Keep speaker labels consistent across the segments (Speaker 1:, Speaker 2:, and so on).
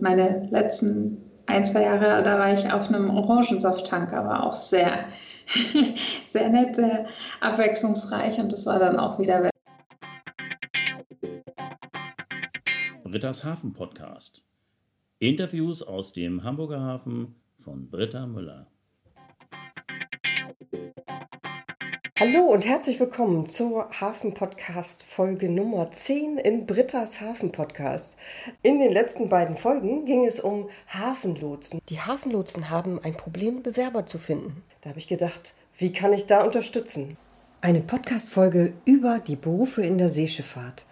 Speaker 1: meine letzten ein, zwei Jahre, da war ich auf einem Orangensafttanker, war auch sehr, sehr nett, äh, abwechslungsreich und das war dann auch wieder weg.
Speaker 2: Britta's Hafen Podcast. Interviews aus dem Hamburger Hafen von Britta Müller.
Speaker 3: Hallo und herzlich willkommen zur Hafen-Podcast Folge Nummer 10 im Britta's Hafen-Podcast. In den letzten beiden Folgen ging es um Hafenlotsen. Die Hafenlotsen haben ein Problem, Bewerber zu finden. Da habe ich gedacht, wie kann ich da unterstützen? Eine Podcast-Folge über die Berufe in der Seeschifffahrt.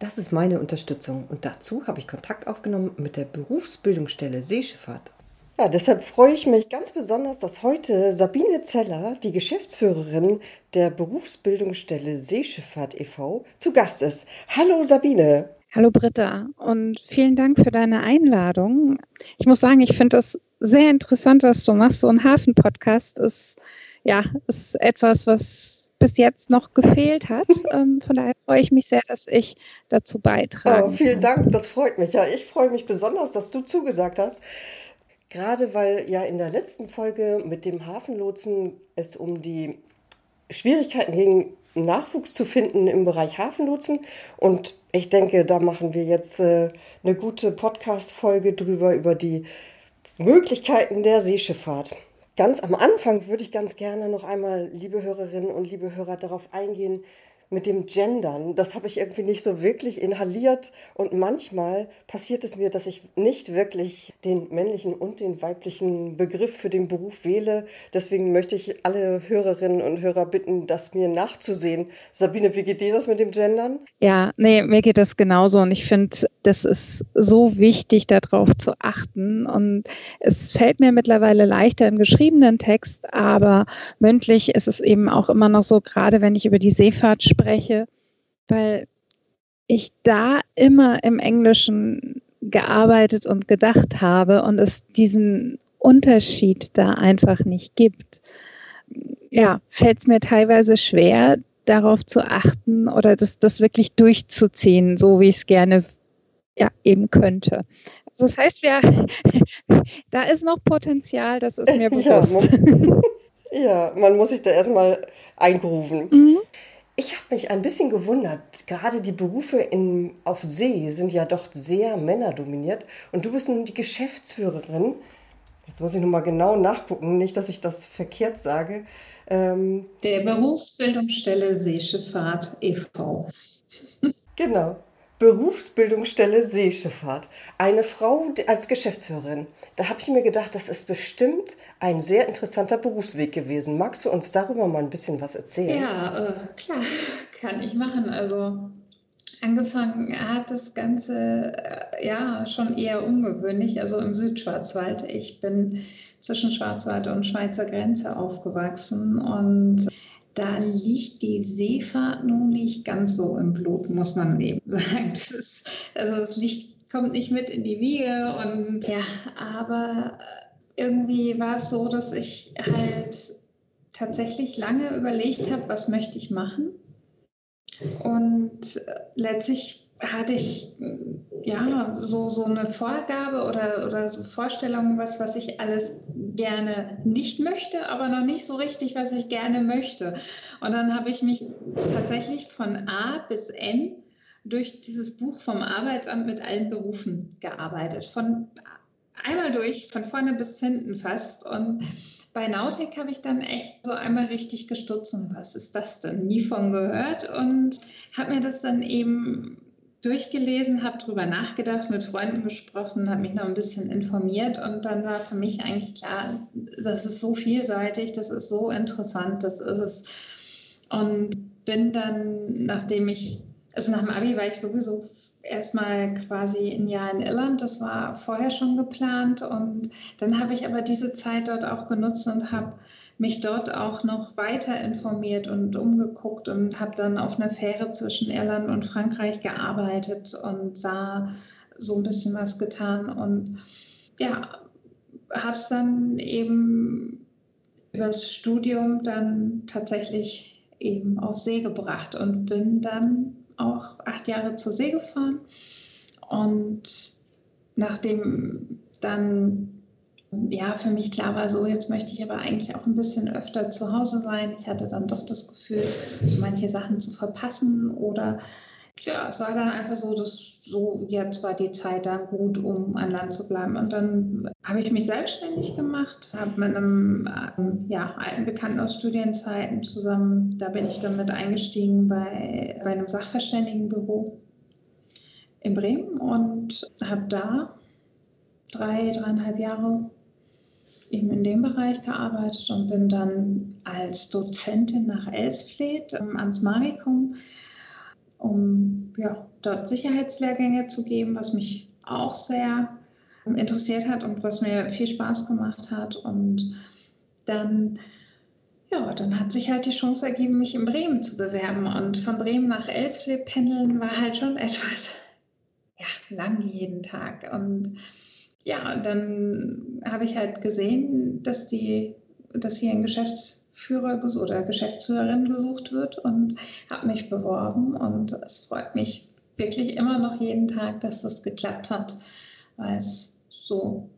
Speaker 3: Das ist meine Unterstützung und dazu habe ich Kontakt aufgenommen mit der Berufsbildungsstelle Seeschifffahrt. Ja, deshalb freue ich mich ganz besonders, dass heute Sabine Zeller, die Geschäftsführerin der Berufsbildungsstelle Seeschifffahrt e.V., zu Gast ist. Hallo Sabine.
Speaker 4: Hallo Britta und vielen Dank für deine Einladung. Ich muss sagen, ich finde das sehr interessant, was du machst. So ein Hafen-Podcast ist ja ist etwas, was bis jetzt noch gefehlt hat. Ähm, von daher freue ich mich sehr, dass ich dazu beitrage.
Speaker 3: Oh, vielen Dank, das freut mich. Ja, ich freue mich besonders, dass du zugesagt hast. Gerade weil ja in der letzten Folge mit dem Hafenlotsen es um die Schwierigkeiten ging, Nachwuchs zu finden im Bereich Hafenlotsen. Und ich denke, da machen wir jetzt äh, eine gute Podcast-Folge drüber, über die Möglichkeiten der Seeschifffahrt. Ganz am Anfang würde ich ganz gerne noch einmal, liebe Hörerinnen und liebe Hörer, darauf eingehen, mit dem Gendern, das habe ich irgendwie nicht so wirklich inhaliert. Und manchmal passiert es mir, dass ich nicht wirklich den männlichen und den weiblichen Begriff für den Beruf wähle. Deswegen möchte ich alle Hörerinnen und Hörer bitten, das mir nachzusehen. Sabine, wie geht dir das mit dem Gendern?
Speaker 4: Ja, nee, mir geht das genauso. Und ich finde, das ist so wichtig, darauf zu achten. Und es fällt mir mittlerweile leichter im geschriebenen Text, aber mündlich ist es eben auch immer noch so, gerade wenn ich über die Seefahrt spreche, spreche, weil ich da immer im Englischen gearbeitet und gedacht habe und es diesen Unterschied da einfach nicht gibt. Ja, fällt es mir teilweise schwer, darauf zu achten oder das, das wirklich durchzuziehen, so wie ich es gerne ja, eben könnte. Also das heißt, wir, da ist noch Potenzial, das ist mir bewusst.
Speaker 3: Ja, man, ja, man muss sich da erstmal eingrooven. Mhm. Ich habe mich ein bisschen gewundert, gerade die Berufe in, auf See sind ja doch sehr männerdominiert und du bist nun die Geschäftsführerin. Jetzt muss ich nochmal genau nachgucken, nicht, dass ich das verkehrt sage.
Speaker 1: Ähm, Der Berufsbildungsstelle Seeschifffahrt e.V.
Speaker 3: genau. Berufsbildungsstelle Seeschifffahrt. Eine Frau als Geschäftsführerin. Da habe ich mir gedacht, das ist bestimmt ein sehr interessanter Berufsweg gewesen. Magst du uns darüber mal ein bisschen was erzählen?
Speaker 1: Ja, äh, klar, kann ich machen. Also angefangen hat das Ganze äh, ja schon eher ungewöhnlich, also im Südschwarzwald. Ich bin zwischen Schwarzwald und Schweizer Grenze aufgewachsen und da liegt die Seefahrt nun nicht ganz so im Blut, muss man eben sagen. Das ist, also das Licht kommt nicht mit in die Wiege und ja, aber irgendwie war es so, dass ich halt tatsächlich lange überlegt habe, was möchte ich machen. Und letztlich hatte ich ja so, so eine Vorgabe oder, oder so Vorstellungen, was, was ich alles gerne nicht möchte, aber noch nicht so richtig, was ich gerne möchte. Und dann habe ich mich tatsächlich von A bis N durch dieses Buch vom Arbeitsamt mit allen Berufen gearbeitet. Von einmal durch, von vorne bis hinten fast. Und bei Nautic habe ich dann echt so einmal richtig gestutzt und was ist das denn? Nie von gehört und habe mir das dann eben durchgelesen, habe darüber nachgedacht, mit Freunden gesprochen, habe mich noch ein bisschen informiert und dann war für mich eigentlich klar, das ist so vielseitig, das ist so interessant, das ist es. Und bin dann, nachdem ich, also nach dem Abi war ich sowieso erstmal quasi ein Jahr in Irland, das war vorher schon geplant und dann habe ich aber diese Zeit dort auch genutzt und habe mich dort auch noch weiter informiert und umgeguckt und habe dann auf einer Fähre zwischen Irland und Frankreich gearbeitet und sah so ein bisschen was getan und ja, habe es dann eben übers Studium dann tatsächlich eben auf See gebracht und bin dann auch acht Jahre zur See gefahren und nachdem dann ja, für mich klar war so, jetzt möchte ich aber eigentlich auch ein bisschen öfter zu Hause sein. Ich hatte dann doch das Gefühl, so manche Sachen zu verpassen oder ja, es war dann einfach so, dass so jetzt war die Zeit dann gut, um an Land zu bleiben. Und dann habe ich mich selbstständig gemacht, habe mit einem ähm, ja, alten Bekannten aus Studienzeiten zusammen, da bin ich dann mit eingestiegen bei, bei einem Sachverständigenbüro in Bremen und habe da drei, dreieinhalb Jahre eben in dem Bereich gearbeitet und bin dann als Dozentin nach Elsfleth ähm, ans Marikum, um ja, dort Sicherheitslehrgänge zu geben, was mich auch sehr ähm, interessiert hat und was mir viel Spaß gemacht hat. Und dann, ja, dann hat sich halt die Chance ergeben, mich in Bremen zu bewerben. Und von Bremen nach Elsfleth pendeln war halt schon etwas ja, lang jeden Tag. Und ja, dann habe ich halt gesehen, dass die, dass hier ein Geschäftsführer oder Geschäftsführerin gesucht wird und habe mich beworben und es freut mich wirklich immer noch jeden Tag, dass das geklappt hat, weil es so,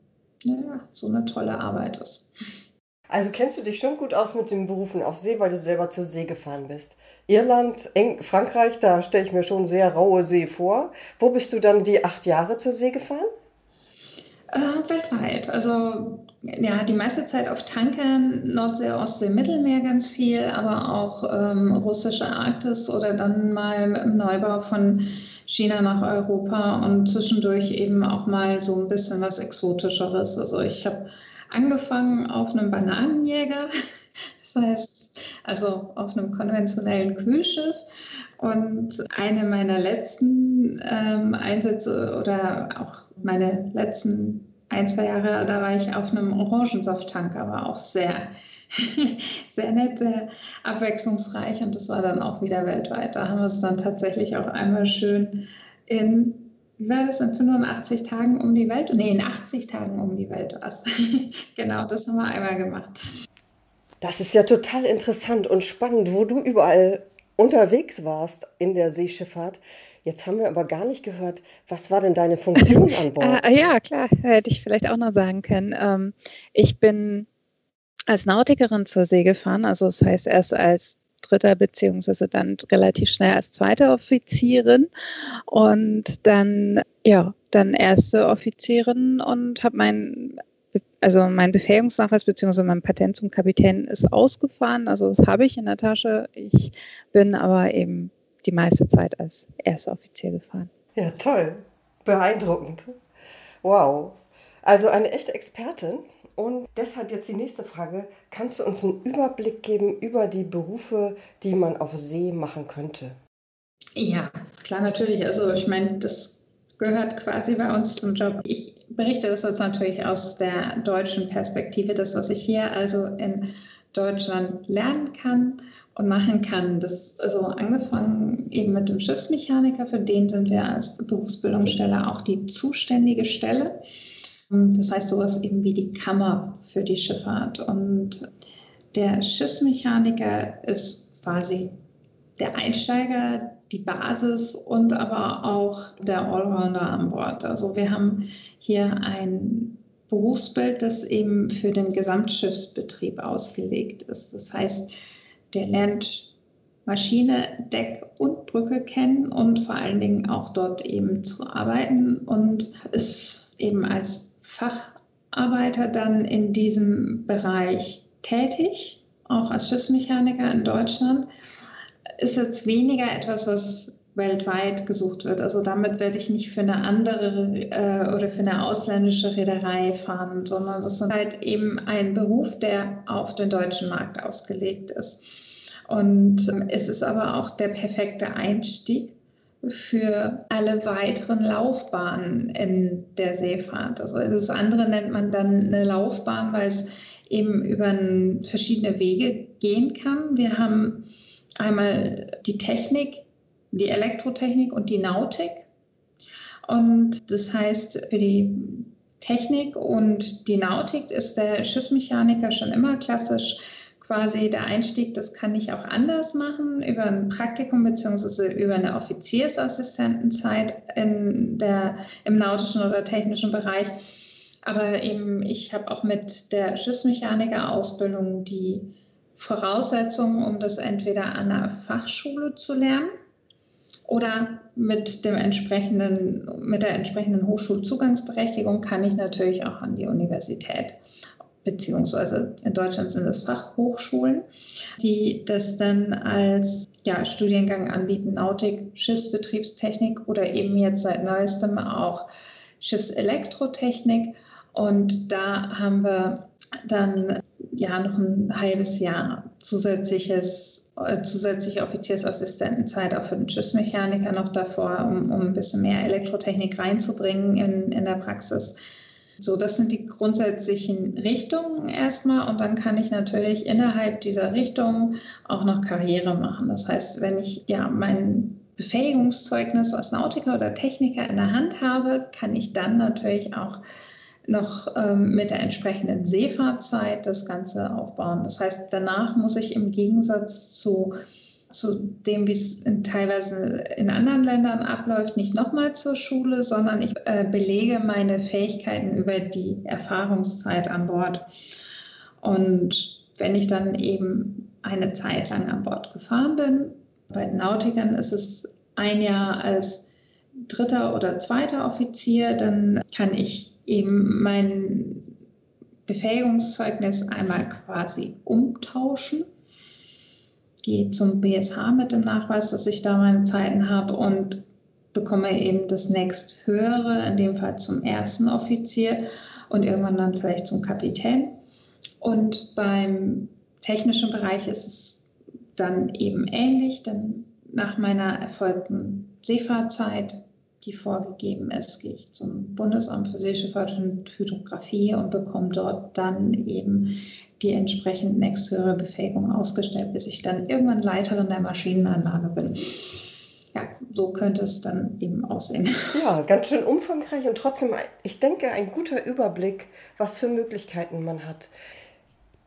Speaker 1: naja, so eine tolle Arbeit ist.
Speaker 3: Also kennst du dich schon gut aus mit den Berufen auf See, weil du selber zur See gefahren bist. Irland, Eng Frankreich, da stelle ich mir schon sehr raue See vor. Wo bist du dann die acht Jahre zur See gefahren?
Speaker 1: Äh, weltweit. Also ja, die meiste Zeit auf Tankern, Nordsee, Ostsee, Mittelmeer ganz viel, aber auch ähm, russische Arktis oder dann mal im Neubau von China nach Europa und zwischendurch eben auch mal so ein bisschen was Exotischeres. Also ich habe angefangen auf einem Bananenjäger, das heißt also auf einem konventionellen Kühlschiff. Und eine meiner letzten ähm, Einsätze oder auch meine letzten ein, zwei Jahre, da war ich auf einem Orangensafttanker, war auch sehr, sehr nett, sehr abwechslungsreich und das war dann auch wieder weltweit. Da haben wir es dann tatsächlich auch einmal schön in, wie war das, in 85 Tagen um die Welt? Nee, in 80 Tagen um die Welt war es. genau, das haben wir einmal gemacht.
Speaker 3: Das ist ja total interessant und spannend, wo du überall unterwegs warst in der Seeschifffahrt. Jetzt haben wir aber gar nicht gehört, was war denn deine Funktion an Bord?
Speaker 4: äh, ja, klar, hätte ich vielleicht auch noch sagen können. Ähm, ich bin als Nautikerin zur See gefahren, also das heißt erst als dritter beziehungsweise dann relativ schnell als zweite Offizierin und dann ja dann erste Offizierin und habe mein also mein Befähigungsnachweis bzw. mein Patent zum Kapitän ist ausgefahren, also das habe ich in der Tasche. Ich bin aber eben die meiste Zeit als erster Offizier gefahren.
Speaker 3: Ja, toll. Beeindruckend. Wow. Also eine echte Expertin. Und deshalb jetzt die nächste Frage. Kannst du uns einen Überblick geben über die Berufe, die man auf See machen könnte?
Speaker 1: Ja, klar, natürlich. Also ich meine, das gehört quasi bei uns zum Job. Ich berichte das jetzt natürlich aus der deutschen Perspektive, das, was ich hier also in Deutschland lernen kann und machen kann. Das also angefangen eben mit dem Schiffsmechaniker, für den sind wir als Berufsbildungsstelle auch die zuständige Stelle. Das heißt sowas eben wie die Kammer für die Schifffahrt. Und der Schiffsmechaniker ist quasi der Einsteiger, die Basis und aber auch der Allrounder an Bord. Also wir haben hier ein Berufsbild, das eben für den Gesamtschiffsbetrieb ausgelegt ist. Das heißt, der lernt Maschine, Deck und Brücke kennen und vor allen Dingen auch dort eben zu arbeiten und ist eben als Facharbeiter dann in diesem Bereich tätig, auch als Schiffsmechaniker in Deutschland. Ist jetzt weniger etwas, was weltweit gesucht wird. Also damit werde ich nicht für eine andere äh, oder für eine ausländische Reederei fahren, sondern das ist halt eben ein Beruf, der auf den deutschen Markt ausgelegt ist. Und ähm, es ist aber auch der perfekte Einstieg für alle weiteren Laufbahnen in der Seefahrt. Also das andere nennt man dann eine Laufbahn, weil es eben über verschiedene Wege gehen kann. Wir haben einmal die Technik, die Elektrotechnik und die Nautik. Und das heißt, für die Technik und die Nautik ist der Schiffsmechaniker schon immer klassisch quasi der Einstieg, das kann ich auch anders machen, über ein Praktikum bzw. über eine Offiziersassistentenzeit in der, im nautischen oder technischen Bereich. Aber eben, ich habe auch mit der Schiffsmechaniker-Ausbildung die Voraussetzungen, um das entweder an einer Fachschule zu lernen oder mit, dem entsprechenden, mit der entsprechenden Hochschulzugangsberechtigung kann ich natürlich auch an die Universität beziehungsweise in Deutschland sind es Fachhochschulen, die das dann als ja, Studiengang anbieten, Nautik, Schiffsbetriebstechnik oder eben jetzt seit neuestem auch Schiffselektrotechnik. Und da haben wir dann ja noch ein halbes Jahr zusätzliches, äh, zusätzliche Offiziersassistentenzeit auch für den Schiffsmechaniker noch davor, um, um ein bisschen mehr Elektrotechnik reinzubringen in, in der Praxis. So, das sind die grundsätzlichen Richtungen erstmal und dann kann ich natürlich innerhalb dieser Richtung auch noch Karriere machen. Das heißt, wenn ich ja mein Befähigungszeugnis als Nautiker oder Techniker in der Hand habe, kann ich dann natürlich auch noch ähm, mit der entsprechenden Seefahrtzeit das Ganze aufbauen. Das heißt, danach muss ich im Gegensatz zu zu dem, wie es teilweise in anderen Ländern abläuft, nicht nochmal zur Schule, sondern ich äh, belege meine Fähigkeiten über die Erfahrungszeit an Bord. Und wenn ich dann eben eine Zeit lang an Bord gefahren bin, bei den Nautikern ist es ein Jahr als dritter oder zweiter Offizier, dann kann ich eben mein Befähigungszeugnis einmal quasi umtauschen gehe zum BSH mit dem Nachweis, dass ich da meine Zeiten habe und bekomme eben das nächst höhere, in dem Fall zum ersten Offizier und irgendwann dann vielleicht zum Kapitän. Und beim technischen Bereich ist es dann eben ähnlich, denn nach meiner erfolgten Seefahrtzeit, die vorgegeben ist, gehe ich zum Bundesamt für Seeschifffahrt und Hydrographie und bekomme dort dann eben die entsprechend nächsthöhere Befähigung ausgestellt, bis ich dann irgendwann Leiterin der Maschinenanlage bin. Ja, so könnte es dann eben aussehen.
Speaker 3: Ja, ganz schön umfangreich und trotzdem, ich denke, ein guter Überblick, was für Möglichkeiten man hat.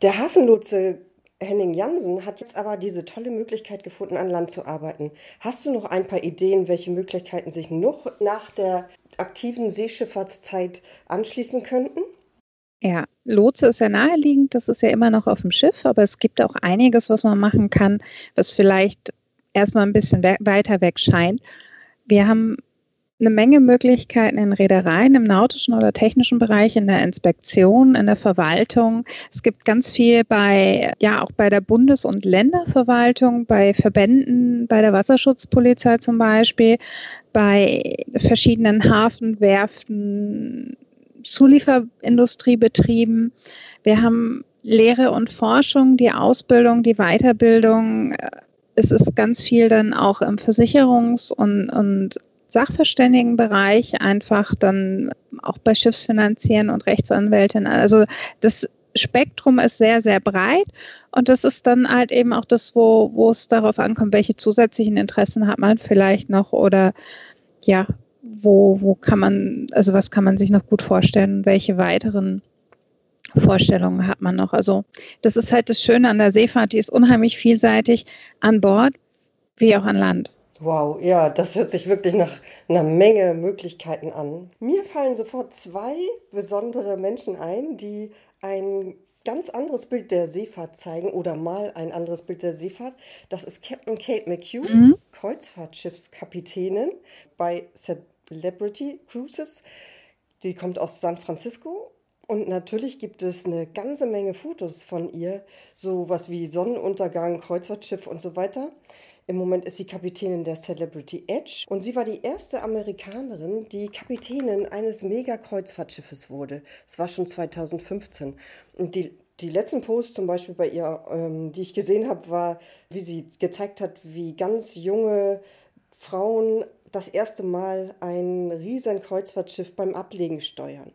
Speaker 3: Der Hafenlotse Henning Jansen hat jetzt aber diese tolle Möglichkeit gefunden, an Land zu arbeiten. Hast du noch ein paar Ideen, welche Möglichkeiten sich noch nach der aktiven Seeschifffahrtszeit anschließen könnten?
Speaker 4: Ja, Lotse ist ja naheliegend, das ist ja immer noch auf dem Schiff, aber es gibt auch einiges, was man machen kann, was vielleicht erstmal ein bisschen we weiter weg scheint. Wir haben eine Menge Möglichkeiten in Reedereien, im nautischen oder technischen Bereich, in der Inspektion, in der Verwaltung. Es gibt ganz viel bei, ja, auch bei der Bundes- und Länderverwaltung, bei Verbänden, bei der Wasserschutzpolizei zum Beispiel, bei verschiedenen Hafenwerften, Zulieferindustriebetrieben. Wir haben Lehre und Forschung, die Ausbildung, die Weiterbildung. Es ist ganz viel dann auch im Versicherungs- und, und Sachverständigenbereich, einfach dann auch bei Schiffsfinanzieren und Rechtsanwältinnen. Also das Spektrum ist sehr, sehr breit und das ist dann halt eben auch das, wo, wo es darauf ankommt, welche zusätzlichen Interessen hat man vielleicht noch oder ja, wo, wo kann man, also was kann man sich noch gut vorstellen und welche weiteren Vorstellungen hat man noch? Also das ist halt das Schöne an der Seefahrt, die ist unheimlich vielseitig an Bord wie auch an Land.
Speaker 3: Wow, ja, das hört sich wirklich nach einer Menge Möglichkeiten an. Mir fallen sofort zwei besondere Menschen ein, die ein ganz anderes Bild der Seefahrt zeigen oder mal ein anderes Bild der Seefahrt. Das ist Captain Kate McHugh, mhm. Kreuzfahrtschiffskapitänin bei Celebrity Cruises. Die kommt aus San Francisco. Und natürlich gibt es eine ganze Menge Fotos von ihr, so was wie Sonnenuntergang, Kreuzfahrtschiff und so weiter. Im Moment ist sie Kapitänin der Celebrity Edge und sie war die erste Amerikanerin, die Kapitänin eines Mega-Kreuzfahrtschiffes wurde. Es war schon 2015. Und die, die letzten Posts zum Beispiel bei ihr, ähm, die ich gesehen habe, war, wie sie gezeigt hat, wie ganz junge Frauen das erste Mal ein riesen Kreuzfahrtschiff beim Ablegen steuern.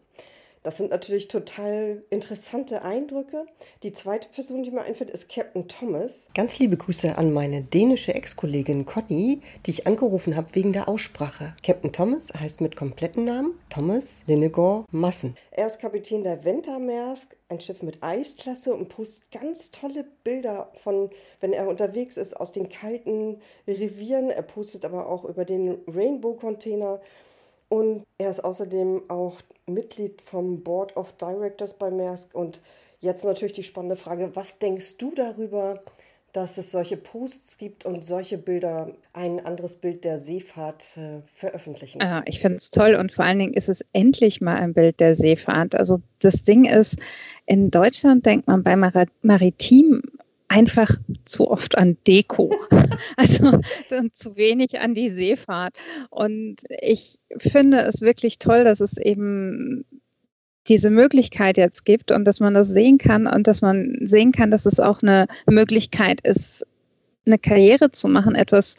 Speaker 3: Das sind natürlich total interessante Eindrücke. Die zweite Person, die mir einfällt, ist Captain Thomas. Ganz liebe Grüße an meine dänische Ex-Kollegin Conny, die ich angerufen habe wegen der Aussprache. Captain Thomas heißt mit kompletten Namen Thomas Linnegor Massen. Er ist Kapitän der Ventermaersk, ein Schiff mit Eisklasse und postet ganz tolle Bilder von, wenn er unterwegs ist, aus den kalten Revieren. Er postet aber auch über den Rainbow-Container. Und er ist außerdem auch Mitglied vom Board of Directors bei Maersk. Und jetzt natürlich die spannende Frage, was denkst du darüber, dass es solche Posts gibt und solche Bilder ein anderes Bild der Seefahrt äh, veröffentlichen.
Speaker 1: Ah, ich finde es toll und vor allen Dingen ist es endlich mal ein Bild der Seefahrt. Also das Ding ist, in Deutschland denkt man bei Mar Maritim einfach zu oft an Deko, also zu wenig an die Seefahrt. Und ich finde es wirklich toll, dass es eben diese Möglichkeit jetzt gibt und dass man das sehen kann und dass man sehen kann, dass es auch eine Möglichkeit ist, eine Karriere zu machen, etwas,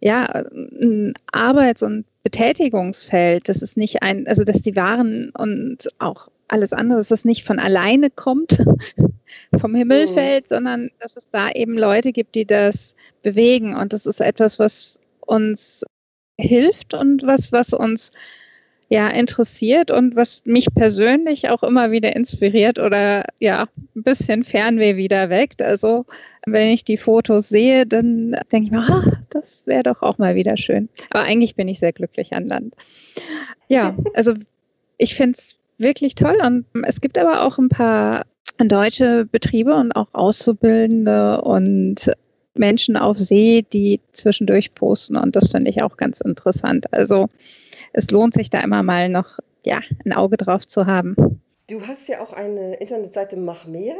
Speaker 1: ja, ein Arbeits- und Betätigungsfeld, dass es nicht ein, also dass die Waren und auch alles andere, dass das nicht von alleine kommt, vom Himmel mhm. fällt, sondern dass es da eben Leute gibt, die das bewegen. Und das ist etwas, was uns hilft und was, was uns ja interessiert und was mich persönlich auch immer wieder inspiriert oder ja ein bisschen Fernweh wieder weckt. Also wenn ich die Fotos sehe, dann denke ich mir, ah, das wäre doch auch mal wieder schön. Aber eigentlich bin ich sehr glücklich an Land. Ja, also ich finde es wirklich toll und es gibt aber auch ein paar deutsche Betriebe und auch Auszubildende und Menschen auf See, die zwischendurch posten und das finde ich auch ganz interessant. Also es lohnt sich da immer mal noch ja, ein Auge drauf zu haben.
Speaker 3: Du hast ja auch eine Internetseite Mach mehr.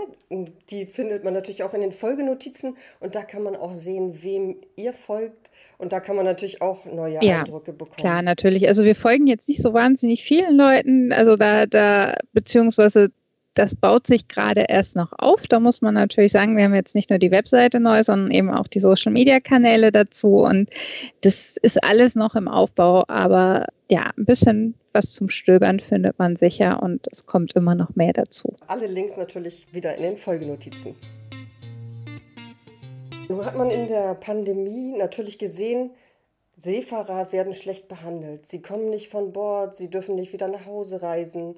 Speaker 3: Die findet man natürlich auch in den Folgenotizen und da kann man auch sehen, wem ihr folgt und da kann man natürlich auch neue ja, Eindrücke bekommen.
Speaker 1: Klar, natürlich. Also wir folgen jetzt nicht so wahnsinnig vielen Leuten, also da, da beziehungsweise das baut sich gerade erst noch auf. Da muss man natürlich sagen, wir haben jetzt nicht nur die Webseite neu, sondern eben auch die Social-Media-Kanäle dazu. Und das ist alles noch im Aufbau. Aber ja, ein bisschen was zum Stöbern findet man sicher und es kommt immer noch mehr dazu.
Speaker 3: Alle Links natürlich wieder in den Folgenotizen. Nun hat man in der Pandemie natürlich gesehen, Seefahrer werden schlecht behandelt. Sie kommen nicht von Bord, sie dürfen nicht wieder nach Hause reisen.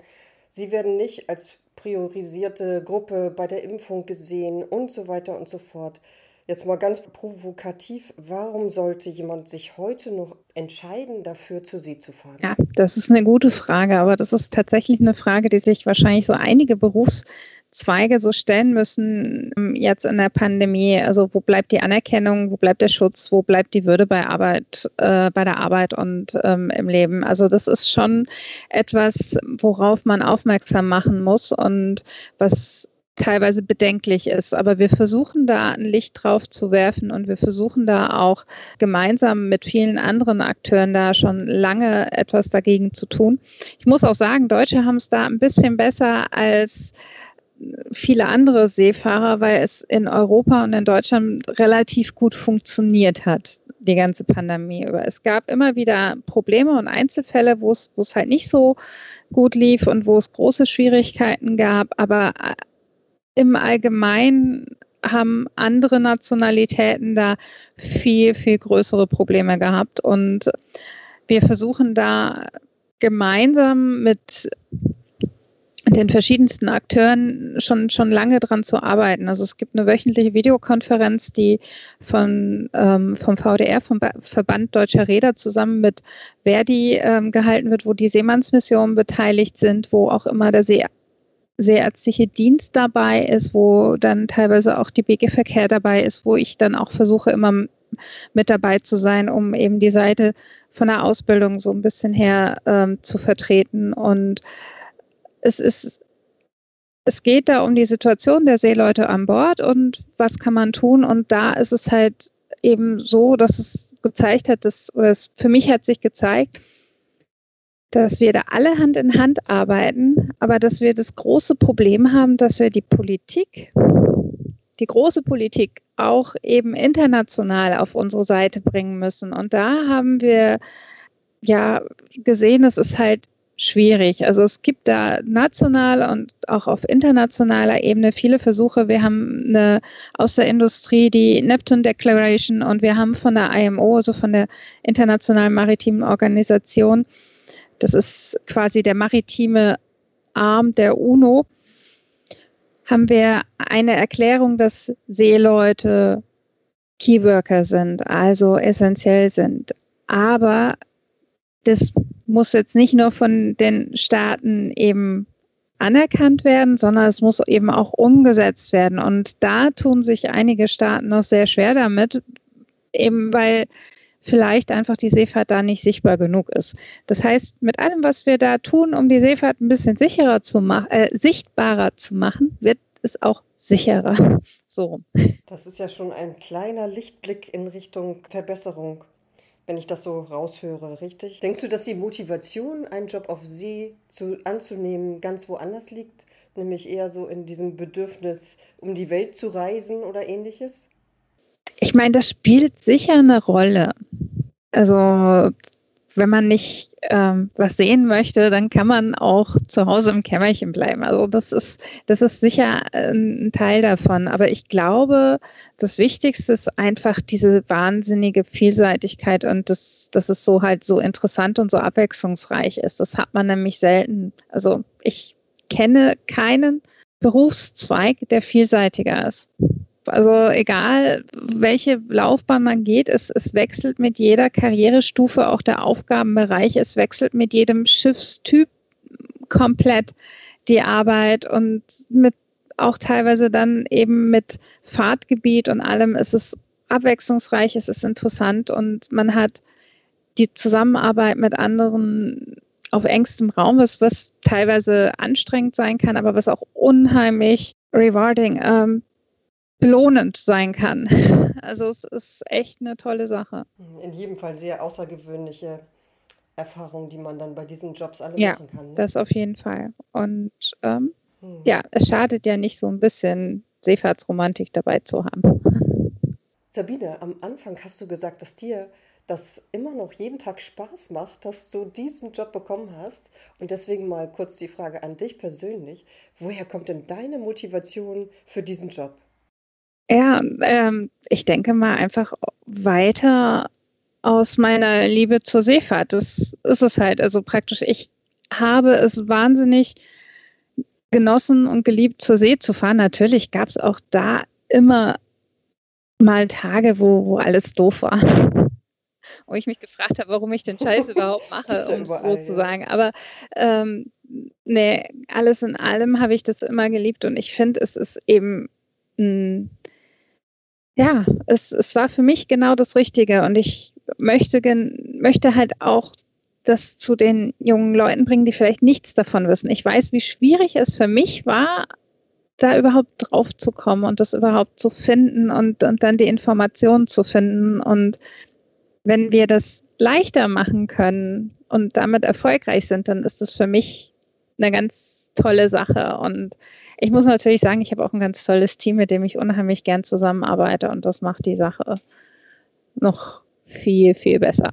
Speaker 3: Sie werden nicht als priorisierte Gruppe bei der Impfung gesehen und so weiter und so fort. Jetzt mal ganz provokativ, warum sollte jemand sich heute noch entscheiden, dafür zu Sie zu fahren?
Speaker 1: Ja, das ist eine gute Frage, aber das ist tatsächlich eine Frage, die sich wahrscheinlich so einige Berufs- Zweige so stellen müssen ähm, jetzt in der Pandemie. Also wo bleibt die Anerkennung, wo bleibt der Schutz, wo bleibt die Würde bei Arbeit, äh, bei der Arbeit und ähm, im Leben. Also das ist schon etwas, worauf man aufmerksam machen muss und was teilweise bedenklich ist. Aber wir versuchen da ein Licht drauf zu werfen und wir versuchen da auch gemeinsam mit vielen anderen Akteuren da schon lange etwas dagegen zu tun. Ich muss auch sagen, Deutsche haben es da ein bisschen besser als viele andere Seefahrer, weil es in Europa und in Deutschland relativ gut funktioniert hat, die ganze Pandemie über. Es gab immer wieder Probleme und Einzelfälle, wo es, wo es halt nicht so gut lief und wo es große Schwierigkeiten gab, aber äh, im Allgemeinen haben andere Nationalitäten da viel, viel größere Probleme gehabt. Und wir versuchen da gemeinsam mit den verschiedensten Akteuren schon, schon lange dran zu arbeiten. Also es gibt eine wöchentliche Videokonferenz, die von, ähm, vom VDR, vom Verband Deutscher Räder zusammen mit Verdi ähm, gehalten wird, wo die Seemannsmissionen beteiligt sind, wo auch immer der See Seeärztliche Dienst dabei ist, wo dann teilweise auch die BG Verkehr dabei ist, wo ich dann auch versuche, immer mit dabei zu sein, um eben die Seite von der Ausbildung so ein bisschen her ähm, zu vertreten. Und es ist es geht da um die Situation der Seeleute an Bord und was kann man tun. Und da ist es halt eben so, dass es gezeigt hat, dass, oder es für mich hat sich gezeigt, dass wir da alle Hand in Hand arbeiten, aber dass wir das große Problem haben, dass wir die Politik, die große Politik auch eben international auf unsere Seite bringen müssen. Und da haben wir ja gesehen, es ist halt schwierig. Also es gibt da national und auch auf internationaler Ebene viele Versuche. Wir haben eine, aus der Industrie die Neptune Declaration und wir haben von der IMO, also von der Internationalen Maritimen Organisation, das ist quasi der maritime Arm der UNO, haben wir eine Erklärung, dass Seeleute Keyworker sind, also essentiell sind. Aber das muss jetzt nicht nur von den Staaten eben anerkannt werden, sondern es muss eben auch umgesetzt werden. Und da tun sich einige Staaten noch sehr schwer damit, eben weil vielleicht einfach die Seefahrt da nicht sichtbar genug ist. Das heißt, mit allem, was wir da tun, um die Seefahrt ein bisschen sicherer zu machen, äh, sichtbarer zu machen, wird es auch sicherer. So.
Speaker 3: Das ist ja schon ein kleiner Lichtblick in Richtung Verbesserung wenn ich das so raushöre, richtig? Denkst du, dass die Motivation, einen Job auf See zu, anzunehmen, ganz woanders liegt? Nämlich eher so in diesem Bedürfnis, um die Welt zu reisen oder ähnliches?
Speaker 1: Ich meine, das spielt sicher eine Rolle. Also wenn man nicht ähm, was sehen möchte, dann kann man auch zu Hause im Kämmerchen bleiben. Also das ist, das ist sicher ein Teil davon. Aber ich glaube, das Wichtigste ist einfach diese wahnsinnige Vielseitigkeit und das, dass es so halt so interessant und so abwechslungsreich ist. Das hat man nämlich selten. Also ich kenne keinen Berufszweig, der vielseitiger ist. Also egal, welche Laufbahn man geht, es, es wechselt mit jeder Karrierestufe auch der Aufgabenbereich, es wechselt mit jedem Schiffstyp komplett die Arbeit und mit auch teilweise dann eben mit Fahrtgebiet und allem ist es abwechslungsreich, es ist interessant und man hat die Zusammenarbeit mit anderen auf engstem Raum, was, was teilweise anstrengend sein kann, aber was auch unheimlich rewarding ähm, belohnend sein kann. Also es ist echt eine tolle Sache.
Speaker 3: In jedem Fall sehr außergewöhnliche Erfahrungen, die man dann bei diesen Jobs alle
Speaker 1: ja,
Speaker 3: machen kann.
Speaker 1: Ne? Das auf jeden Fall. Und ähm, hm. ja, es schadet ja nicht so ein bisschen Seefahrtsromantik dabei zu haben.
Speaker 3: Sabine, am Anfang hast du gesagt, dass dir das immer noch jeden Tag Spaß macht, dass du diesen Job bekommen hast. Und deswegen mal kurz die Frage an dich persönlich. Woher kommt denn deine Motivation für diesen Job?
Speaker 1: Ja, ähm, ich denke mal einfach weiter aus meiner Liebe zur Seefahrt. Das ist es halt. Also praktisch, ich habe es wahnsinnig genossen und geliebt, zur See zu fahren. Natürlich gab es auch da immer mal Tage, wo, wo alles doof war. wo ich mich gefragt habe, warum ich den Scheiß überhaupt mache, um es so zu sagen. Aber ähm, nee, alles in allem habe ich das immer geliebt und ich finde, es ist eben ein ja, es, es war für mich genau das Richtige und ich möchte, möchte halt auch das zu den jungen Leuten bringen, die vielleicht nichts davon wissen. Ich weiß, wie schwierig es für mich war, da überhaupt drauf zu kommen und das überhaupt zu finden und, und dann die Informationen zu finden. Und wenn wir das leichter machen können und damit erfolgreich sind, dann ist das für mich eine ganz tolle Sache. Und ich muss natürlich sagen, ich habe auch ein ganz tolles Team, mit dem ich unheimlich gern zusammenarbeite und das macht die Sache noch viel, viel besser.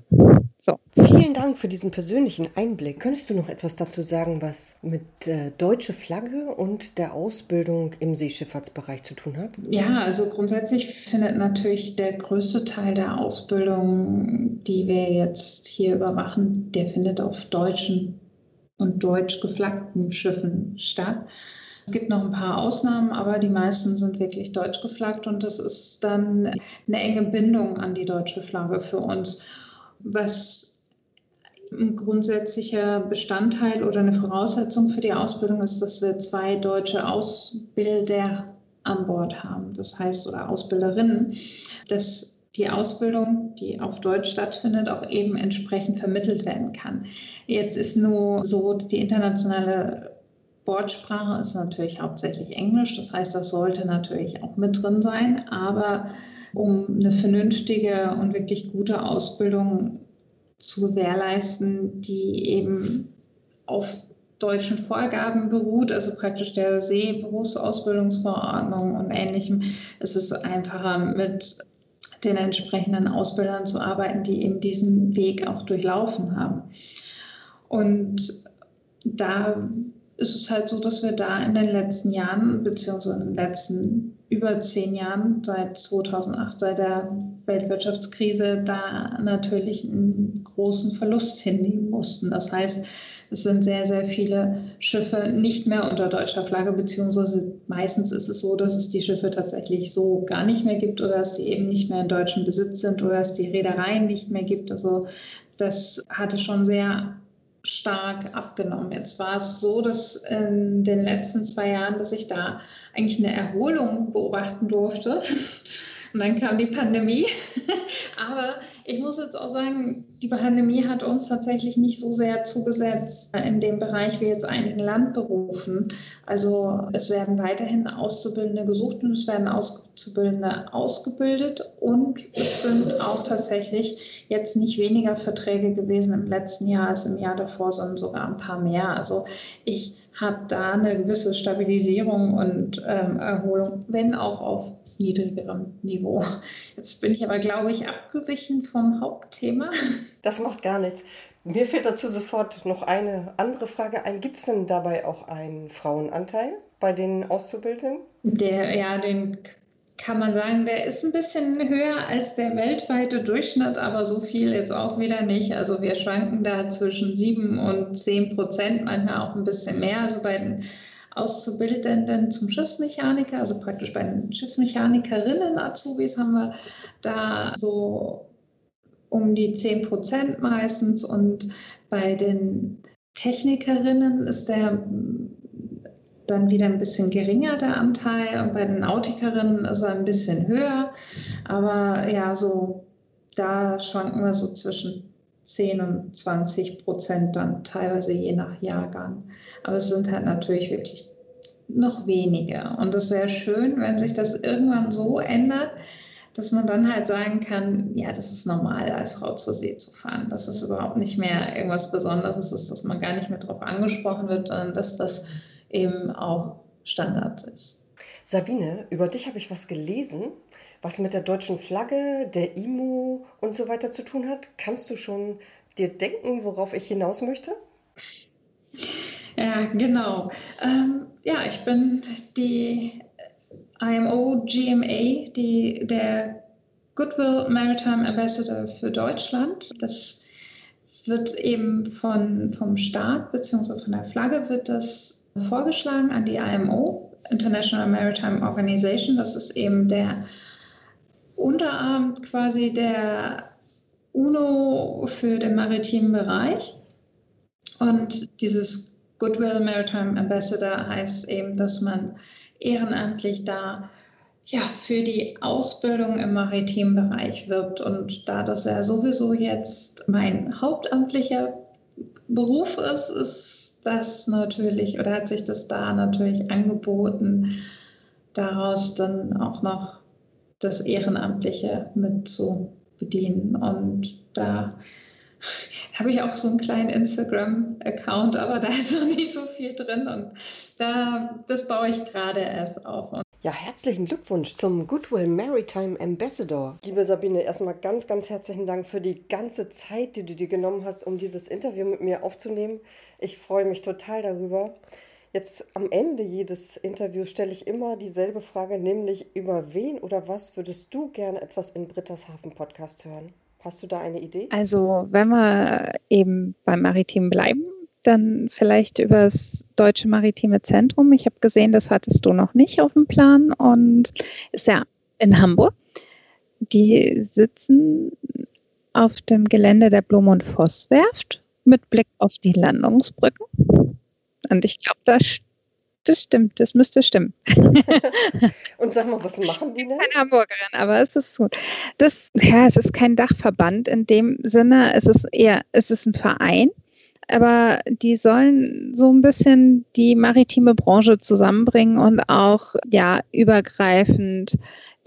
Speaker 1: So.
Speaker 3: Vielen Dank für diesen persönlichen Einblick. Könntest du noch etwas dazu sagen, was mit äh, deutsche Flagge und der Ausbildung im Seeschifffahrtsbereich zu tun hat?
Speaker 5: Ja, also grundsätzlich findet natürlich der größte Teil der Ausbildung, die wir jetzt hier überwachen, der findet auf deutschen und deutsch geflaggten Schiffen statt. Es gibt noch ein paar Ausnahmen, aber die meisten sind wirklich deutsch geflaggt und das ist dann eine enge Bindung an die deutsche Flagge für uns, was ein grundsätzlicher Bestandteil oder eine Voraussetzung für die Ausbildung ist, dass wir zwei deutsche Ausbilder an Bord haben, das heißt oder Ausbilderinnen, dass die Ausbildung, die auf Deutsch stattfindet, auch eben entsprechend vermittelt werden kann. Jetzt ist nur so die internationale Sportsprache ist natürlich hauptsächlich Englisch, das heißt, das sollte natürlich auch mit drin sein, aber um eine vernünftige und wirklich gute Ausbildung zu gewährleisten, die eben auf deutschen Vorgaben beruht, also praktisch der Seeberufsausbildungsverordnung und ähnlichem, ist es einfacher mit den entsprechenden Ausbildern zu arbeiten, die eben diesen Weg auch durchlaufen haben. Und
Speaker 1: da ist es halt so, dass wir da in den letzten Jahren, beziehungsweise in den letzten über zehn Jahren, seit 2008, seit der Weltwirtschaftskrise, da natürlich einen großen Verlust hinnehmen mussten. Das heißt, es sind sehr, sehr viele Schiffe nicht mehr unter deutscher Flagge, beziehungsweise meistens ist es so, dass es die Schiffe tatsächlich so gar nicht mehr gibt oder dass sie eben nicht mehr in deutschem Besitz sind oder dass die Reedereien nicht mehr gibt. Also das hatte schon sehr stark abgenommen. Jetzt war es so, dass in den letzten zwei Jahren, dass ich da eigentlich eine Erholung beobachten durfte. Und dann kam die Pandemie. Aber ich muss jetzt auch sagen, die Pandemie hat uns tatsächlich nicht so sehr zugesetzt in dem Bereich wie jetzt einigen Landberufen. Also es werden weiterhin Auszubildende gesucht und es werden Auszubildende ausgebildet. Und es sind auch tatsächlich jetzt nicht weniger Verträge gewesen im letzten Jahr als im Jahr davor, sondern sogar ein paar mehr. Also ich habe da eine gewisse Stabilisierung und ähm, Erholung, wenn auch auf niedrigerem Niveau. Jetzt bin ich aber, glaube ich, abgewichen vom Hauptthema.
Speaker 3: Das macht gar nichts. Mir fällt dazu sofort noch eine andere Frage ein. Gibt es denn dabei auch einen Frauenanteil bei den Auszubildenden?
Speaker 1: Der, ja, den kann man sagen, der ist ein bisschen höher als der weltweite Durchschnitt, aber so viel jetzt auch wieder nicht. Also wir schwanken da zwischen 7 und 10 Prozent, manchmal auch ein bisschen mehr. Also bei den Auszubildenden zum Schiffsmechaniker, also praktisch bei den Schiffsmechanikerinnen Azubis haben wir da so um die 10 Prozent meistens und bei den Technikerinnen ist der dann wieder ein bisschen geringer, der Anteil. Und bei den Nautikerinnen ist er ein bisschen höher. Aber ja, so da schwanken wir so zwischen 10 und 20 Prozent dann teilweise je nach Jahrgang. Aber es sind halt natürlich wirklich noch wenige. Und es wäre schön, wenn sich das irgendwann so ändert, dass man dann halt sagen kann, ja, das ist normal, als Frau zur See zu fahren. Dass es überhaupt nicht mehr irgendwas Besonderes ist, dass man gar nicht mehr darauf angesprochen wird, sondern dass das eben auch Standard ist.
Speaker 3: Sabine, über dich habe ich was gelesen, was mit der deutschen Flagge, der IMO und so weiter zu tun hat. Kannst du schon dir denken, worauf ich hinaus möchte?
Speaker 1: Ja, genau. Ähm, ja, ich bin die IMO GMA, die, der Goodwill Maritime Ambassador für Deutschland. Das wird eben von, vom Staat bzw. von der Flagge wird das vorgeschlagen an die IMO, International Maritime Organization. Das ist eben der Unterarm quasi der UNO für den maritimen Bereich. Und dieses Goodwill Maritime Ambassador heißt eben, dass man ehrenamtlich da ja, für die Ausbildung im maritimen Bereich wirbt. Und da das ja sowieso jetzt mein hauptamtlicher Beruf ist, ist das natürlich oder hat sich das da natürlich angeboten, daraus dann auch noch das Ehrenamtliche mit zu bedienen. Und da habe ich auch so einen kleinen Instagram-Account, aber da ist noch nicht so viel drin und da, das baue ich gerade erst auf.
Speaker 3: Ja, herzlichen Glückwunsch zum Goodwill Maritime Ambassador. Liebe Sabine, erstmal ganz, ganz herzlichen Dank für die ganze Zeit, die du dir genommen hast, um dieses Interview mit mir aufzunehmen. Ich freue mich total darüber. Jetzt am Ende jedes Interviews stelle ich immer dieselbe Frage, nämlich über wen oder was würdest du gerne etwas in Britta's Hafen Podcast hören? Hast du da eine Idee?
Speaker 4: Also, wenn wir eben beim Maritim bleiben, dann vielleicht über das Deutsche Maritime Zentrum. Ich habe gesehen, das hattest du noch nicht auf dem Plan und ist ja in Hamburg. Die sitzen auf dem Gelände der Blum- und Voss-Werft mit Blick auf die Landungsbrücken. Und ich glaube, das, das stimmt, das müsste stimmen.
Speaker 3: und sag mal, was machen die denn?
Speaker 4: Keine Hamburgerin, aber es ist gut. Das, ja, es ist kein Dachverband in dem Sinne, es ist eher, es ist ein Verein aber die sollen so ein bisschen die maritime Branche zusammenbringen und auch ja übergreifend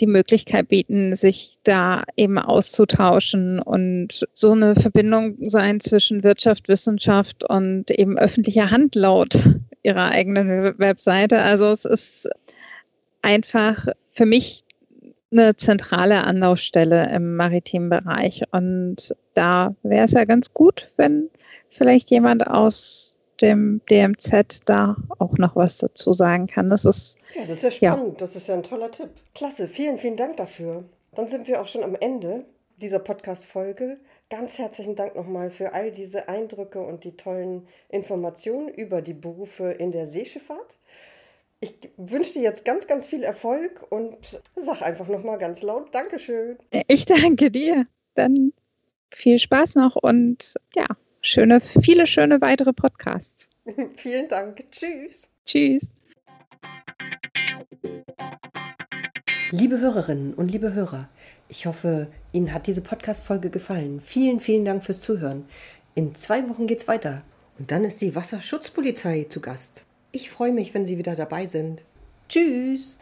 Speaker 4: die Möglichkeit bieten, sich da eben auszutauschen und so eine Verbindung sein zwischen Wirtschaft, Wissenschaft und eben öffentlicher Hand laut ihrer eigenen Webseite. Also es ist einfach für mich eine zentrale Anlaufstelle im maritimen Bereich. Und da wäre es ja ganz gut, wenn vielleicht jemand aus
Speaker 1: dem DMZ da auch noch was dazu sagen kann. Das ist
Speaker 3: ja, das ist ja spannend. Ja. Das ist ja ein toller Tipp. Klasse, vielen, vielen Dank dafür. Dann sind wir auch schon am Ende dieser Podcast-Folge. Ganz herzlichen Dank nochmal für all diese Eindrücke und die tollen Informationen über die Berufe in der Seeschifffahrt. Ich wünsche dir jetzt ganz, ganz viel Erfolg und sag einfach nochmal ganz laut Dankeschön.
Speaker 1: Ich danke dir. Dann viel Spaß noch und ja, schöne, viele schöne weitere Podcasts.
Speaker 3: Vielen Dank. Tschüss.
Speaker 1: Tschüss.
Speaker 3: Liebe Hörerinnen und liebe Hörer, ich hoffe, Ihnen hat diese Podcast-Folge gefallen. Vielen, vielen Dank fürs Zuhören. In zwei Wochen geht's weiter und dann ist die Wasserschutzpolizei zu Gast. Ich freue mich, wenn Sie wieder dabei sind. Tschüss!